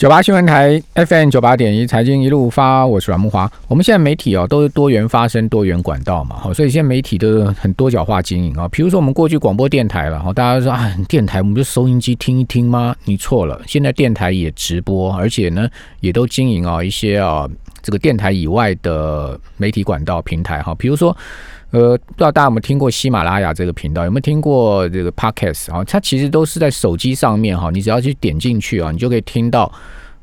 九八新闻台 FM 九八点一财经一路发，我是阮木华。我们现在媒体哦都是多元发声、多元管道嘛，好，所以现在媒体都很多角化经营啊。比如说我们过去广播电台了，哈，大家说啊，电台我们就收音机听一听吗？你错了，现在电台也直播，而且呢也都经营啊一些啊这个电台以外的媒体管道平台哈，比如说。呃，不知道大家有没有听过喜马拉雅这个频道？有没有听过这个 Podcast 啊？它其实都是在手机上面哈，你只要去点进去啊，你就可以听到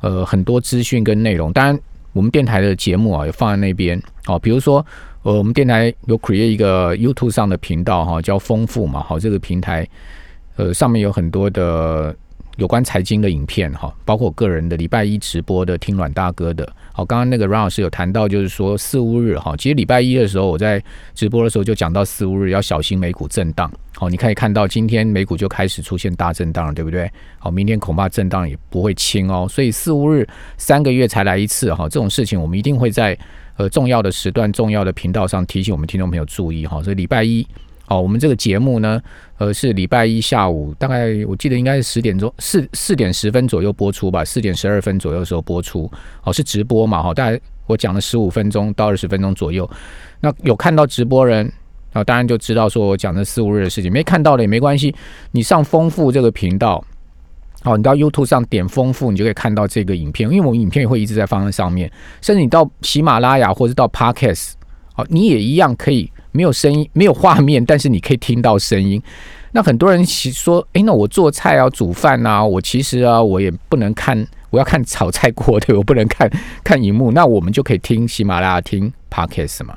呃很多资讯跟内容。当然，我们电台的节目啊也放在那边哦。比如说，呃，我们电台有 create 一个 YouTube 上的频道哈，叫丰富嘛。好，这个平台呃上面有很多的。有关财经的影片哈，包括我个人的礼拜一直播的听阮大哥的。好，刚刚那个阮老师有谈到，就是说四五日哈，其实礼拜一的时候我在直播的时候就讲到四五日要小心美股震荡。好，你可以看到今天美股就开始出现大震荡了，对不对？好，明天恐怕震荡也不会轻哦。所以四五日三个月才来一次哈，这种事情我们一定会在呃重要的时段、重要的频道上提醒我们听众朋友注意哈。所以礼拜一。哦，我们这个节目呢，呃，是礼拜一下午，大概我记得应该是十点钟，四四点十分左右播出吧，四点十二分左右的时候播出。哦，是直播嘛？哈，大概我讲了十五分钟到二十分钟左右。那有看到直播人，啊，当然就知道说我讲的四五日的事情。没看到的也没关系，你上丰富这个频道，好，你到 YouTube 上点丰富，你就可以看到这个影片。因为我们影片也会一直在放在上面，甚至你到喜马拉雅或者到 Podcast，好，你也一样可以。没有声音，没有画面，但是你可以听到声音。那很多人其说：“诶，那我做菜啊，煮饭啊，我其实啊，我也不能看，我要看炒菜锅的，我不能看看荧幕。那我们就可以听喜马拉雅听 podcast 嘛。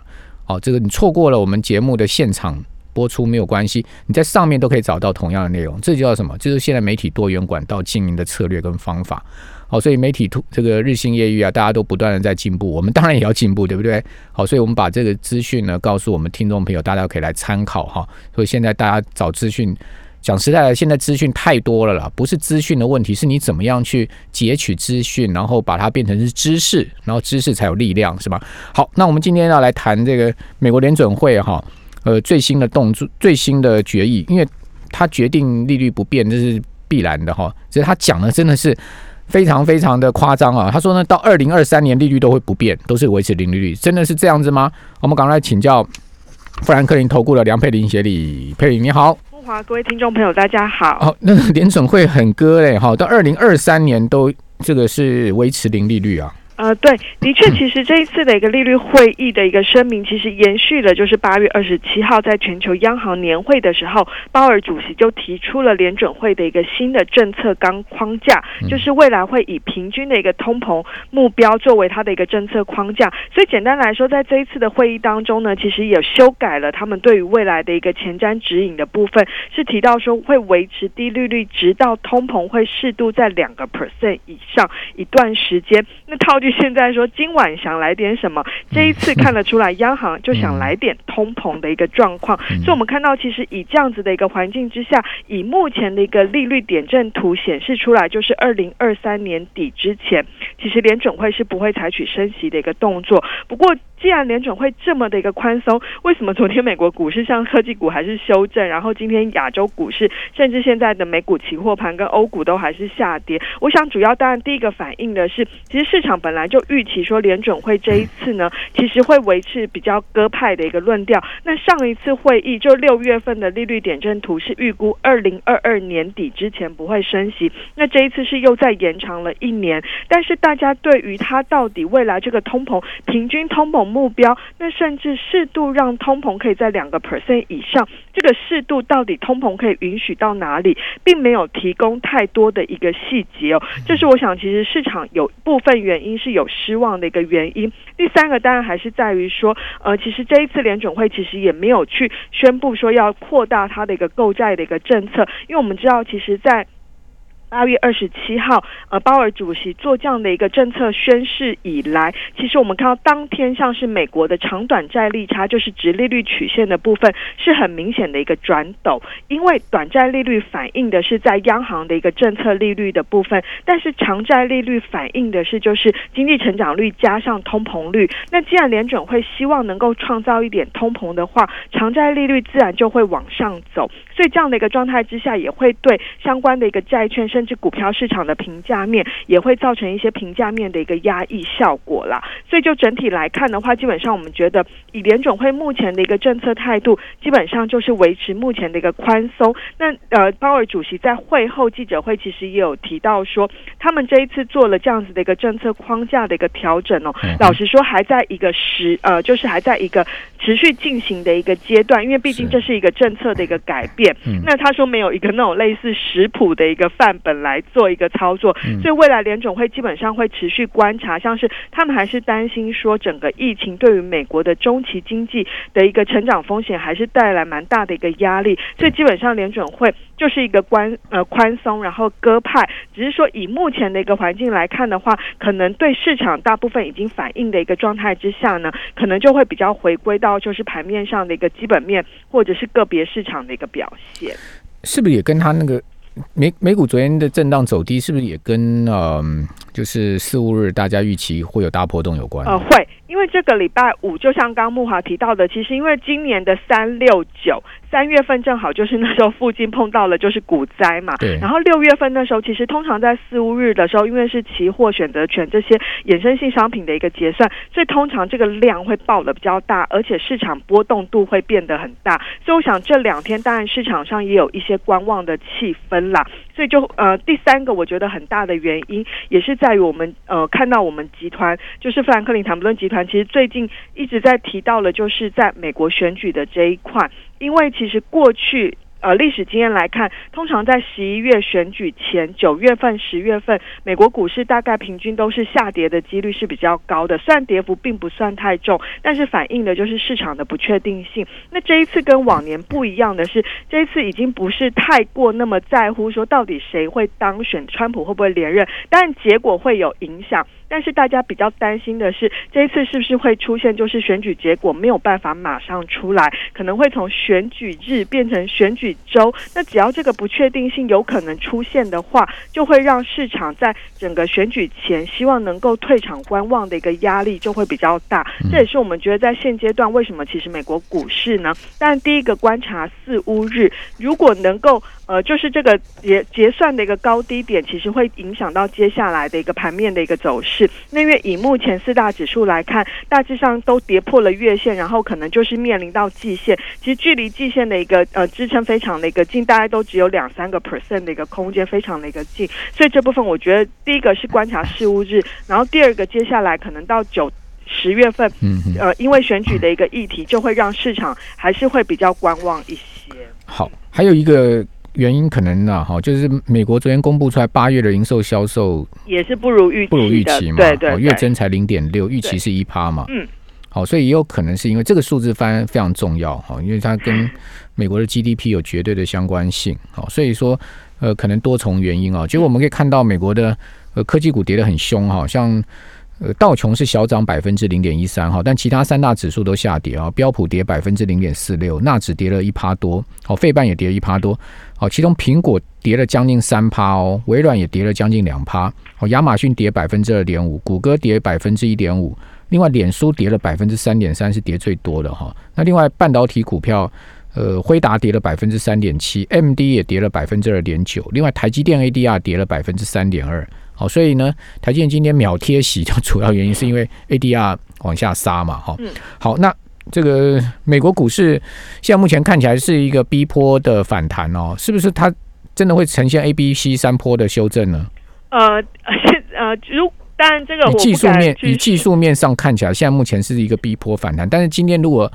哦，这个你错过了我们节目的现场播出没有关系，你在上面都可以找到同样的内容。这就叫什么？就是现在媒体多元管道经营的策略跟方法。好，所以媒体突这个日新月异啊，大家都不断的在进步，我们当然也要进步，对不对？好，所以我们把这个资讯呢告诉我们听众朋友，大家可以来参考哈。所以现在大家找资讯，讲实在的，现在资讯太多了啦，不是资讯的问题，是你怎么样去截取资讯，然后把它变成是知识，然后知识才有力量，是吧？好，那我们今天要来谈这个美国联准会哈，呃，最新的动作、最新的决议，因为他决定利率不变，这是必然的哈。其实他讲的真的是。非常非常的夸张啊！他说呢，到二零二三年利率都会不变，都是维持零利率，真的是这样子吗？我们赶快来请教富兰克林投顾的梁佩玲协理，佩玲你好，富华各位听众朋友大家好。哦，那联准会很割嘞，哈，到二零二三年都这个是维持零利率啊。呃，对，的确，其实这一次的一个利率会议的一个声明，其实延续了就是八月二十七号在全球央行年会的时候，鲍尔主席就提出了联准会的一个新的政策纲框架，就是未来会以平均的一个通膨目标作为它的一个政策框架。所以简单来说，在这一次的会议当中呢，其实也修改了他们对于未来的一个前瞻指引的部分，是提到说会维持低利率，直到通膨会适度在两个 percent 以上一段时间。那套句。现在说今晚想来点什么？这一次看得出来，央行就想来点通膨的一个状况。所以，我们看到其实以这样子的一个环境之下，以目前的一个利率点阵图显示出来，就是二零二三年底之前，其实联准会是不会采取升息的一个动作。不过，既然联准会这么的一个宽松，为什么昨天美国股市像科技股还是修正，然后今天亚洲股市甚至现在的美股期货盘跟欧股都还是下跌？我想主要当然第一个反映的是，其实市场本来就预期说联准会这一次呢，其实会维持比较鸽派的一个论调。那上一次会议就六月份的利率点阵图是预估二零二二年底之前不会升息，那这一次是又再延长了一年。但是大家对于它到底未来这个通膨平均通膨目标，那甚至适度让通膨可以在两个 percent 以上，这个适度到底通膨可以允许到哪里，并没有提供太多的一个细节哦。这是我想，其实市场有部分原因是有失望的一个原因。第三个当然还是在于说，呃，其实这一次联准会其实也没有去宣布说要扩大它的一个购债的一个政策，因为我们知道，其实，在八月二十七号，呃，鲍尔主席做这样的一个政策宣誓以来，其实我们看到当天像是美国的长短债利差，就是直利率曲线的部分，是很明显的一个转陡。因为短债利率反映的是在央行的一个政策利率的部分，但是长债利率反映的是就是经济成长率加上通膨率。那既然联准会希望能够创造一点通膨的话，长债利率自然就会往上走。所以这样的一个状态之下，也会对相关的一个债券。甚至股票市场的评价面，也会造成一些评价面的一个压抑效果啦。所以就整体来看的话，基本上我们觉得以联准会目前的一个政策态度，基本上就是维持目前的一个宽松。那呃，鲍尔主席在会后记者会其实也有提到说，他们这一次做了这样子的一个政策框架的一个调整哦。老实说，还在一个时呃，就是还在一个持续进行的一个阶段，因为毕竟这是一个政策的一个改变。那他说没有一个那种类似食谱的一个范本来做一个操作，所以未来联总会基本上会持续观察，像是他们还是担心说整个疫情对于美国的中期经济的一个成长风险还是带来蛮大的一个压力，所以基本上联准会就是一个宽呃宽松，然后鸽派，只是说以目前的一个环境来看的话，可能对市场大部分已经反映的一个状态之下呢，可能就会比较回归到就是盘面上的一个基本面或者是个别市场的一个表现，是不是也跟他那个美美股昨天的震荡走低，是不是也跟嗯就是四五日大家预期会有大波动有关？呃，会。因为这个礼拜五，就像刚木华提到的，其实因为今年的三六九三月份正好就是那时候附近碰到了就是股灾嘛，对。然后六月份那时候，其实通常在四五日的时候，因为是期货、选择权这些衍生性商品的一个结算，所以通常这个量会爆的比较大，而且市场波动度会变得很大。所以我想这两天当然市场上也有一些观望的气氛啦。所以就呃第三个我觉得很大的原因，也是在于我们呃看到我们集团就是富兰克林谈不论集团。其实最近一直在提到了，就是在美国选举的这一块，因为其实过去。呃，历史经验来看，通常在十一月选举前，九月份、十月份，美国股市大概平均都是下跌的几率是比较高的。虽然跌幅并不算太重，但是反映的就是市场的不确定性。那这一次跟往年不一样的是，这一次已经不是太过那么在乎说到底谁会当选，川普会不会连任，但结果会有影响。但是大家比较担心的是，这一次是不是会出现就是选举结果没有办法马上出来，可能会从选举日变成选举。周，那只要这个不确定性有可能出现的话，就会让市场在整个选举前希望能够退场观望的一个压力就会比较大。这也是我们觉得在现阶段为什么其实美国股市呢？但第一个观察四乌日，如果能够。呃，就是这个结结算的一个高低点，其实会影响到接下来的一个盘面的一个走势。那因为以目前四大指数来看，大致上都跌破了月线，然后可能就是面临到季线。其实距离季线的一个呃支撑非常的一个近，大概都只有两三个 percent 的一个空间，非常的一个近。所以这部分我觉得第一个是观察事物日，然后第二个接下来可能到九十月份，嗯呃，因为选举的一个议题，就会让市场还是会比较观望一些。好，还有一个。原因可能呢，哈，就是美国昨天公布出来八月的零售销售也是不如预不如预期嘛，对对，月增才零点六，预期是一趴嘛，嗯，好，所以也有可能是因为这个数字非非常重要哈，因为它跟美国的 GDP 有绝对的相关性，好，所以说呃，可能多重原因啊，结果我们可以看到美国的呃科技股跌得很凶哈，像。呃，道琼是小涨百分之零点一三哈，但其他三大指数都下跌啊，标普跌百分之零点四六，纳指跌了一趴多，好，费半也跌一趴多，好，其中苹果跌了将近三趴哦，微软也跌了将近两趴，哦，亚马逊跌百分之二点五，谷歌跌百分之一点五，另外脸书跌了百分之三点三，是跌最多的哈。那另外半导体股票，呃，辉达跌了百分之三点七，M D 也跌了百分之二点九，另外台积电 A D R 跌了百分之三点二。好，所以呢，台积电今天秒贴息，的主要原因是因为 ADR 往下杀嘛，哈。好，那这个美国股市现在目前看起来是一个 B 坡的反弹哦，是不是它真的会呈现 A、B、C 三坡的修正呢？呃，呃，如当然这个技术面以技术面上看起来，现在目前是一个 B 坡反弹，但是今天如果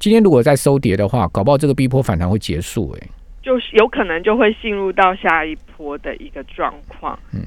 今天如果再收跌的话，搞不好这个 B 坡反弹会结束，哎，就是有可能就会进入到下一波的一个状况，嗯。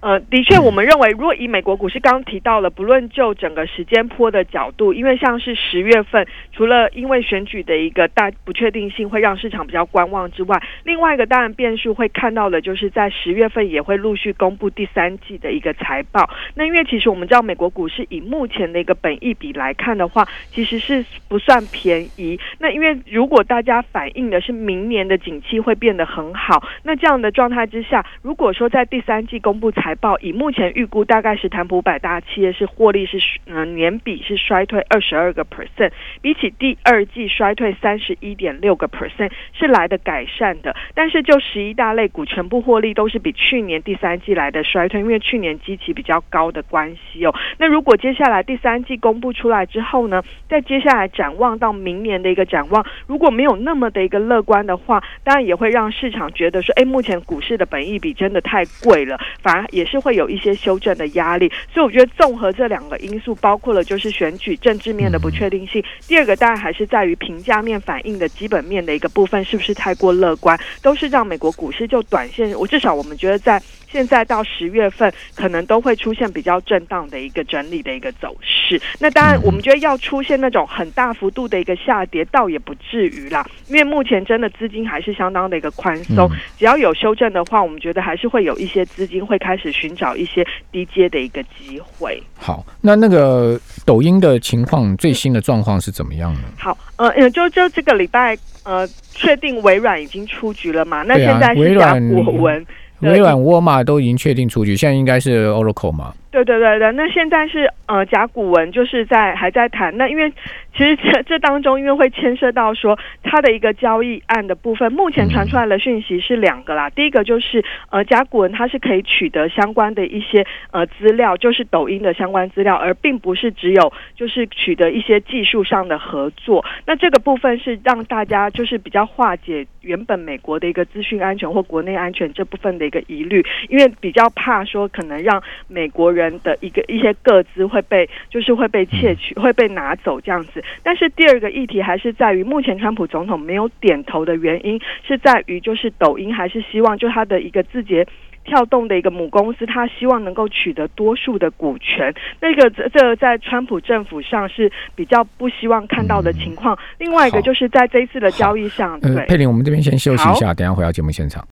呃，的确，我们认为，如果以美国股市刚刚提到了，不论就整个时间坡的角度，因为像是十月份，除了因为选举的一个大不确定性会让市场比较观望之外，另外一个当然变数会看到的，就是在十月份也会陆续公布第三季的一个财报。那因为其实我们知道，美国股市以目前的一个本益比来看的话，其实是不算便宜。那因为如果大家反映的是明年的景气会变得很好，那这样的状态之下，如果说在第三季公布财财报，以目前预估，大概是谈普百大企业是获利是嗯年比是衰退二十二个 percent，比起第二季衰退三十一点六个 percent 是来的改善的。但是就十一大类股全部获利都是比去年第三季来的衰退，因为去年基期比较高的关系哦。那如果接下来第三季公布出来之后呢，在接下来展望到明年的一个展望，如果没有那么的一个乐观的话，当然也会让市场觉得说，哎，目前股市的本益比真的太贵了，反而也是会有一些修正的压力。所以我觉得综合这两个因素，包括了就是选举政治面的不确定性，第二个当然还是在于评价面反映的基本面的一个部分是不是太过乐观，都是让美国股市就短线，我至少我们觉得在。现在到十月份，可能都会出现比较震荡的一个整理的一个走势。那当然，我们觉得要出现那种很大幅度的一个下跌，倒也不至于啦。因为目前真的资金还是相当的一个宽松，只要有修正的话，我们觉得还是会有一些资金会开始寻找一些低阶的一个机会。好，那那个抖音的情况最新的状况是怎么样呢？好，呃，就就这个礼拜，呃，确定微软已经出局了嘛？那现在是甲骨文。微软、沃尔玛都已经确定出局，现在应该是 Oracle 嘛？对对对对，那现在是呃甲骨文就是在还在谈，那因为其实这这当中因为会牵涉到说它的一个交易案的部分，目前传出来的讯息是两个啦，第一个就是呃甲骨文它是可以取得相关的一些呃资料，就是抖音的相关资料，而并不是只有就是取得一些技术上的合作，那这个部分是让大家就是比较化解原本美国的一个资讯安全或国内安全这部分的一个疑虑，因为比较怕说可能让美国人。的一个一些个资会被就是会被窃取会被拿走这样子，但是第二个议题还是在于目前川普总统没有点头的原因是在于就是抖音还是希望就他的一个字节跳动的一个母公司，他希望能够取得多数的股权，那个这在川普政府上是比较不希望看到的情况。另外一个就是在这一次的交易上，对。佩林，我们这边先休息一下，等下回到节目现场。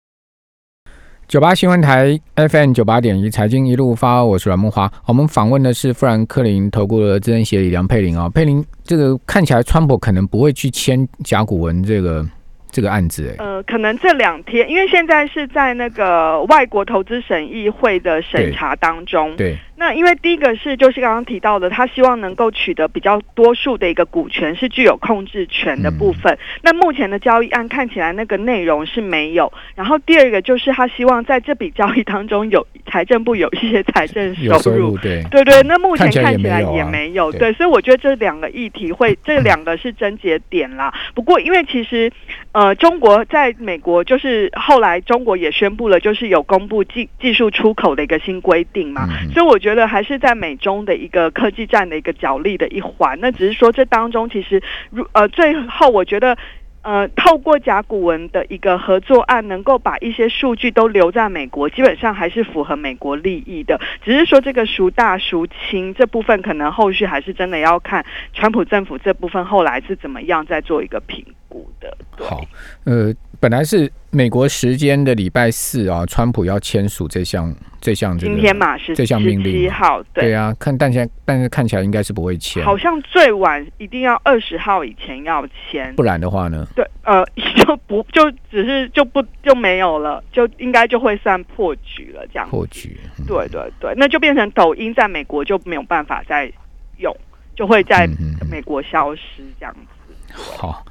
九八新闻台 FM 九八点一财经一路发，我是阮梦华。我们访问的是富兰克林投顾的资深协理梁佩玲啊，佩玲，这个看起来川普可能不会去签甲骨文这个这个案子，哎，呃，可能这两天，因为现在是在那个外国投资审议会的审查当中，对。那因为第一个是就是刚刚提到的，他希望能够取得比较多数的一个股权，是具有控制权的部分。那目前的交易案看起来那个内容是没有。然后第二个就是他希望在这笔交易当中有财政部有一些财政收入，对对对。那目前看起来也没有，对。所以我觉得这两个议题会这两个是症结点啦。不过因为其实呃中国在美国就是后来中国也宣布了，就是有公布技技术出口的一个新规定嘛，所以我。觉得还是在美中的一个科技战的一个角力的一环，那只是说这当中其实，如呃最后我觉得，呃透过甲骨文的一个合作案，能够把一些数据都留在美国，基本上还是符合美国利益的。只是说这个孰大孰轻这部分，可能后续还是真的要看川普政府这部分后来是怎么样再做一个评估的。好，呃。本来是美国时间的礼拜四啊，川普要签署这项这项这个今天嘛是这项命令七号，对啊，看但现在但是看起来应该是不会签，好像最晚一定要二十号以前要签，不然的话呢？对，呃，就不就只是就不就没有了，就应该就会算破局了，这样破局，对对对，那就变成抖音在美国就没有办法再用，就会在美国消失这样子。好。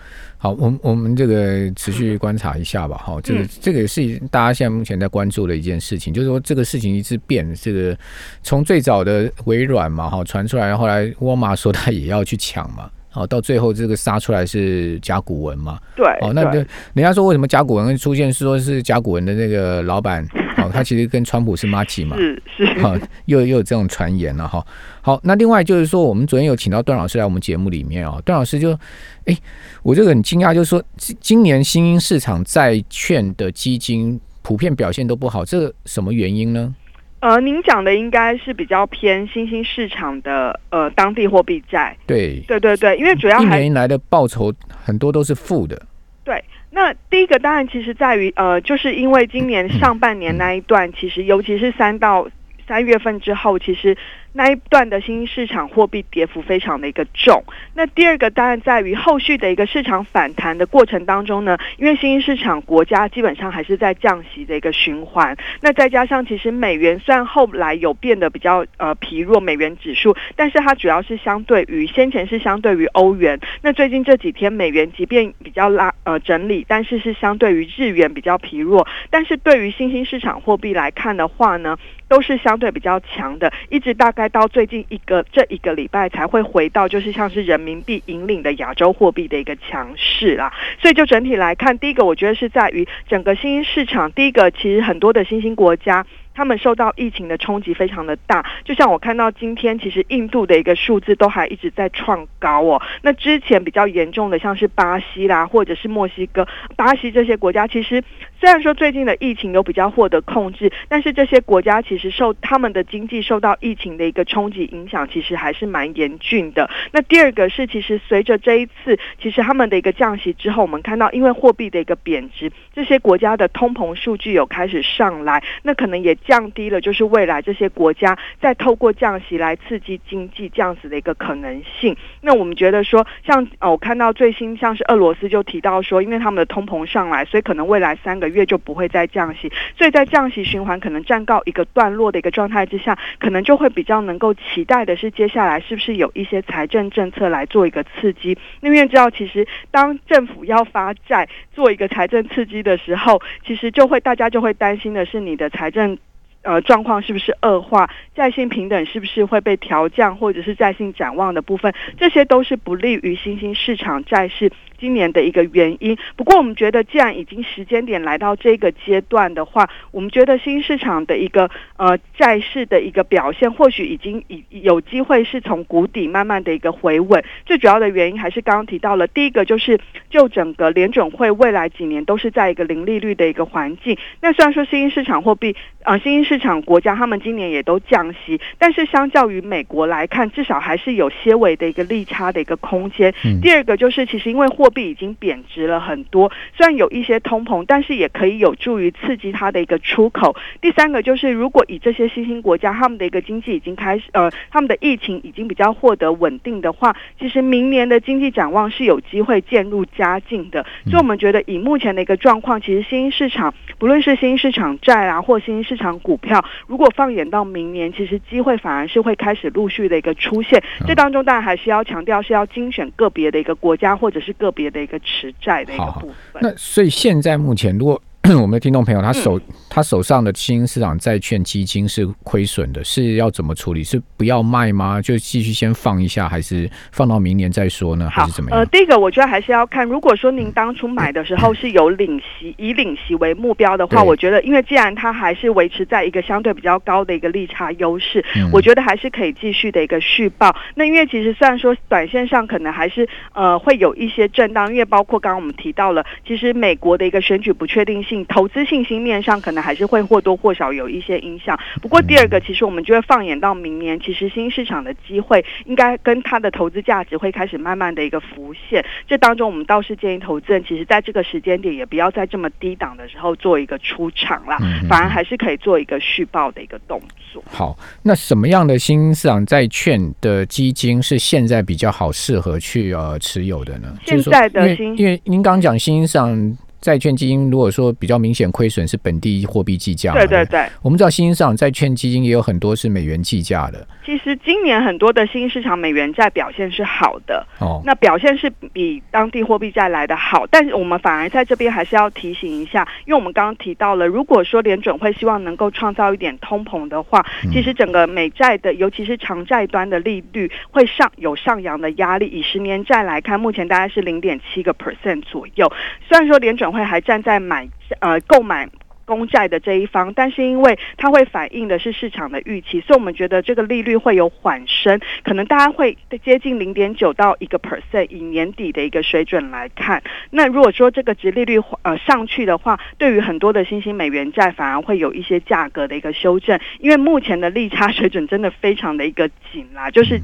好，我我们这个持续观察一下吧。哈，这个这个也是大家现在目前在关注的一件事情，就是说这个事情一直变。这个从最早的微软嘛，哈传出来，后来沃尔玛说他也要去抢嘛，好到最后这个杀出来是甲骨文嘛。对，哦，那人家说为什么甲骨文会出现，说是甲骨文的那个老板，哦，他其实跟川普是妈吉嘛，是是，好，又又有这种传言了哈。好，那另外就是说，我们昨天有请到段老师来我们节目里面哦，段老师就。哎，我这个很惊讶，就是说今年新兴市场债券的基金普遍表现都不好，这个什么原因呢？呃，您讲的应该是比较偏新兴市场的呃当地货币债。对，对对对，因为主要一年来的报酬很多都是负的。对，那第一个当然其实在于呃，就是因为今年上半年那一段，其实尤其是三到三月份之后，其实。那一段的新兴市场货币跌幅非常的一个重。那第二个当然在于后续的一个市场反弹的过程当中呢，因为新兴市场国家基本上还是在降息的一个循环，那再加上其实美元虽然后来有变得比较呃疲弱，美元指数，但是它主要是相对于先前是相对于欧元，那最近这几天美元即便比较拉呃整理，但是是相对于日元比较疲弱，但是对于新兴市场货币来看的话呢，都是相对比较强的，一直大概到最近一个这一个礼拜才会回到就是像是人民币引领的亚洲货币的一个强势啦。所以就整体来看，第一个我觉得是在于整个新兴市场，第一个其实很多的新兴国家。他们受到疫情的冲击非常的大，就像我看到今天，其实印度的一个数字都还一直在创高哦。那之前比较严重的，像是巴西啦，或者是墨西哥、巴西这些国家，其实虽然说最近的疫情有比较获得控制，但是这些国家其实受他们的经济受到疫情的一个冲击影响，其实还是蛮严峻的。那第二个是，其实随着这一次，其实他们的一个降息之后，我们看到因为货币的一个贬值，这些国家的通膨数据有开始上来，那可能也。降低了，就是未来这些国家再透过降息来刺激经济这样子的一个可能性。那我们觉得说，像哦，我看到最新像是俄罗斯就提到说，因为他们的通膨上来，所以可能未来三个月就不会再降息。所以在降息循环可能暂告一个段落的一个状态之下，可能就会比较能够期待的是，接下来是不是有一些财政政策来做一个刺激？因为知道，其实当政府要发债做一个财政刺激的时候，其实就会大家就会担心的是你的财政。呃，状况是不是恶化？在性平等是不是会被调降，或者是在性展望的部分，这些都是不利于新兴市场债市。今年的一个原因，不过我们觉得，既然已经时间点来到这个阶段的话，我们觉得新市场的一个呃债市的一个表现，或许已经已有机会是从谷底慢慢的一个回稳。最主要的原因还是刚刚提到了，第一个就是就整个联准会未来几年都是在一个零利率的一个环境。那虽然说新兴市场货币啊，新兴市场国家他们今年也都降息，但是相较于美国来看，至少还是有些微的一个利差的一个空间。第二个就是其实因为货货币已经贬值了很多，虽然有一些通膨，但是也可以有助于刺激它的一个出口。第三个就是，如果以这些新兴国家他们的一个经济已经开始，呃，他们的疫情已经比较获得稳定的话，其实明年的经济展望是有机会渐入佳境的。所以我们觉得，以目前的一个状况，其实新兴市场不论是新兴市场债啊，或新兴市场股票，如果放眼到明年，其实机会反而是会开始陆续的一个出现。这当中当然还是要强调，是要精选个别的一个国家或者是个。别的一个持债的一个部分。那所以现在目前，如果 我们的听众朋友他手他手上的新兴市场债券基金是亏损的，是要怎么处理？是不要卖吗？就继续先放一下，还是放到明年再说呢？还是怎么样？呃，第一个我觉得还是要看，如果说您当初买的时候是有领息，以领息为目标的话，我觉得，因为既然它还是维持在一个相对比较高的一个利差优势，我觉得还是可以继续的一个续报。那因为其实虽然说短线上可能还是呃会有一些震荡，因为包括刚刚我们提到了，其实美国的一个选举不确定性。投资信心面上可能还是会或多或少有一些影响。不过第二个，其实我们就会放眼到明年，其实新市场的机会应该跟它的投资价值会开始慢慢的一个浮现。这当中，我们倒是建议投资人，其实在这个时间点也不要在这么低档的时候做一个出场啦，反而还是可以做一个续报的一个动作。好，那什么样的新市场债券的基金是现在比较好适合去呃持有的呢？现在的新，因为您刚讲新市场。债券基金如果说比较明显亏损是本地货币计价，对对对，我们知道新兴市场债券基金也有很多是美元计价的。其实今年很多的新兴市场美元债表现是好的，哦，那表现是比当地货币债来的好，但是我们反而在这边还是要提醒一下，因为我们刚刚提到了，如果说联准会希望能够创造一点通膨的话，其实整个美债的，尤其是长债端的利率会上有上扬的压力。以十年债来看，目前大概是零点七个 percent 左右。虽然说联准会还站在买呃购买公债的这一方，但是因为它会反映的是市场的预期，所以我们觉得这个利率会有缓升，可能大家会接近零点九到一个 percent，以年底的一个水准来看。那如果说这个值利率呃上去的话，对于很多的新兴美元债反而会有一些价格的一个修正，因为目前的利差水准真的非常的一个紧啦，就是。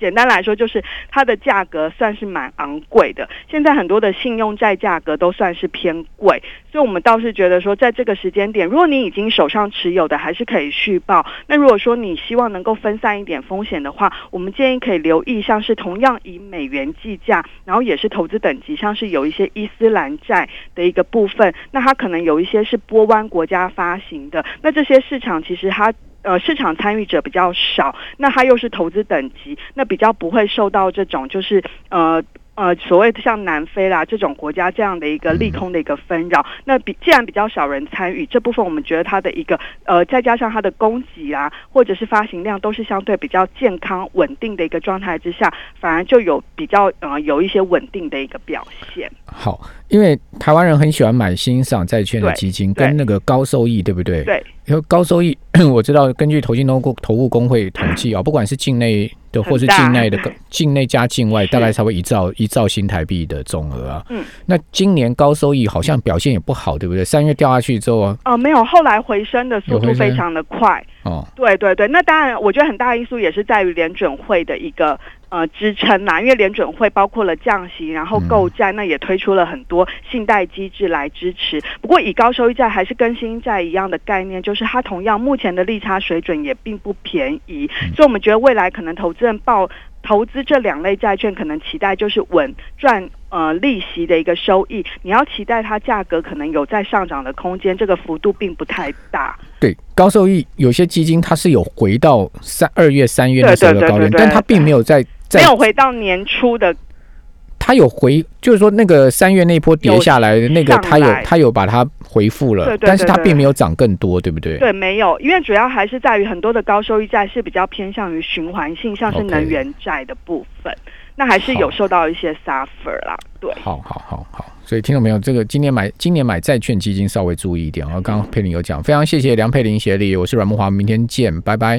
简单来说，就是它的价格算是蛮昂贵的。现在很多的信用债价格都算是偏贵，所以我们倒是觉得说，在这个时间点，如果你已经手上持有的，还是可以续报。那如果说你希望能够分散一点风险的话，我们建议可以留意，像是同样以美元计价，然后也是投资等级，像是有一些伊斯兰债的一个部分，那它可能有一些是波湾国家发行的，那这些市场其实它。呃，市场参与者比较少，那它又是投资等级，那比较不会受到这种就是呃。呃，所谓的像南非啦这种国家这样的一个利空的一个纷扰，那比既然比较少人参与这部分，我们觉得它的一个呃，再加上它的供给啊，或者是发行量都是相对比较健康稳定的一个状态之下，反而就有比较呃有一些稳定的一个表现。好，因为台湾人很喜欢买新赏债券的基金，跟那个高收益，对不对？对。高收益，我知道根据投信投顾投顾工会统计啊，不管是境内的或是境内的，境内加境外，大概才会一兆一兆新台币的总额啊。嗯，那今年高收益好像表现也不好，对不对？三月掉下去之后啊，哦，没有，后来回升的速度非常的快。哦，对对对，那当然，我觉得很大因素也是在于联准会的一个。呃，支撑。呐，因为联准会包括了降息，然后购债，那也推出了很多信贷机制来支持。不过，以高收益债还是跟新债一样的概念，就是它同样目前的利差水准也并不便宜，所以我们觉得未来可能投资人报投资这两类债券，可能期待就是稳赚呃利息的一个收益。你要期待它价格可能有在上涨的空间，这个幅度并不太大。对，高收益有些基金它是有回到三二月、三月的时候的高点，但它并没有在。没有回到年初的，他有回，就是说那个三月那波跌下来的那个，他有他有把它回复了，但是它并没有涨更多，对不对？对，没有，因为主要还是在于很多的高收益债是比较偏向于循环性，像是能源债的部分，那还是有受到一些 suffer 啦。对，好好好好，所以听到没有？这个今年买今年买债券基金稍微注意一点。然后刚刚佩玲有讲，非常谢谢梁佩玲协力，我是阮木华，明天见，拜拜。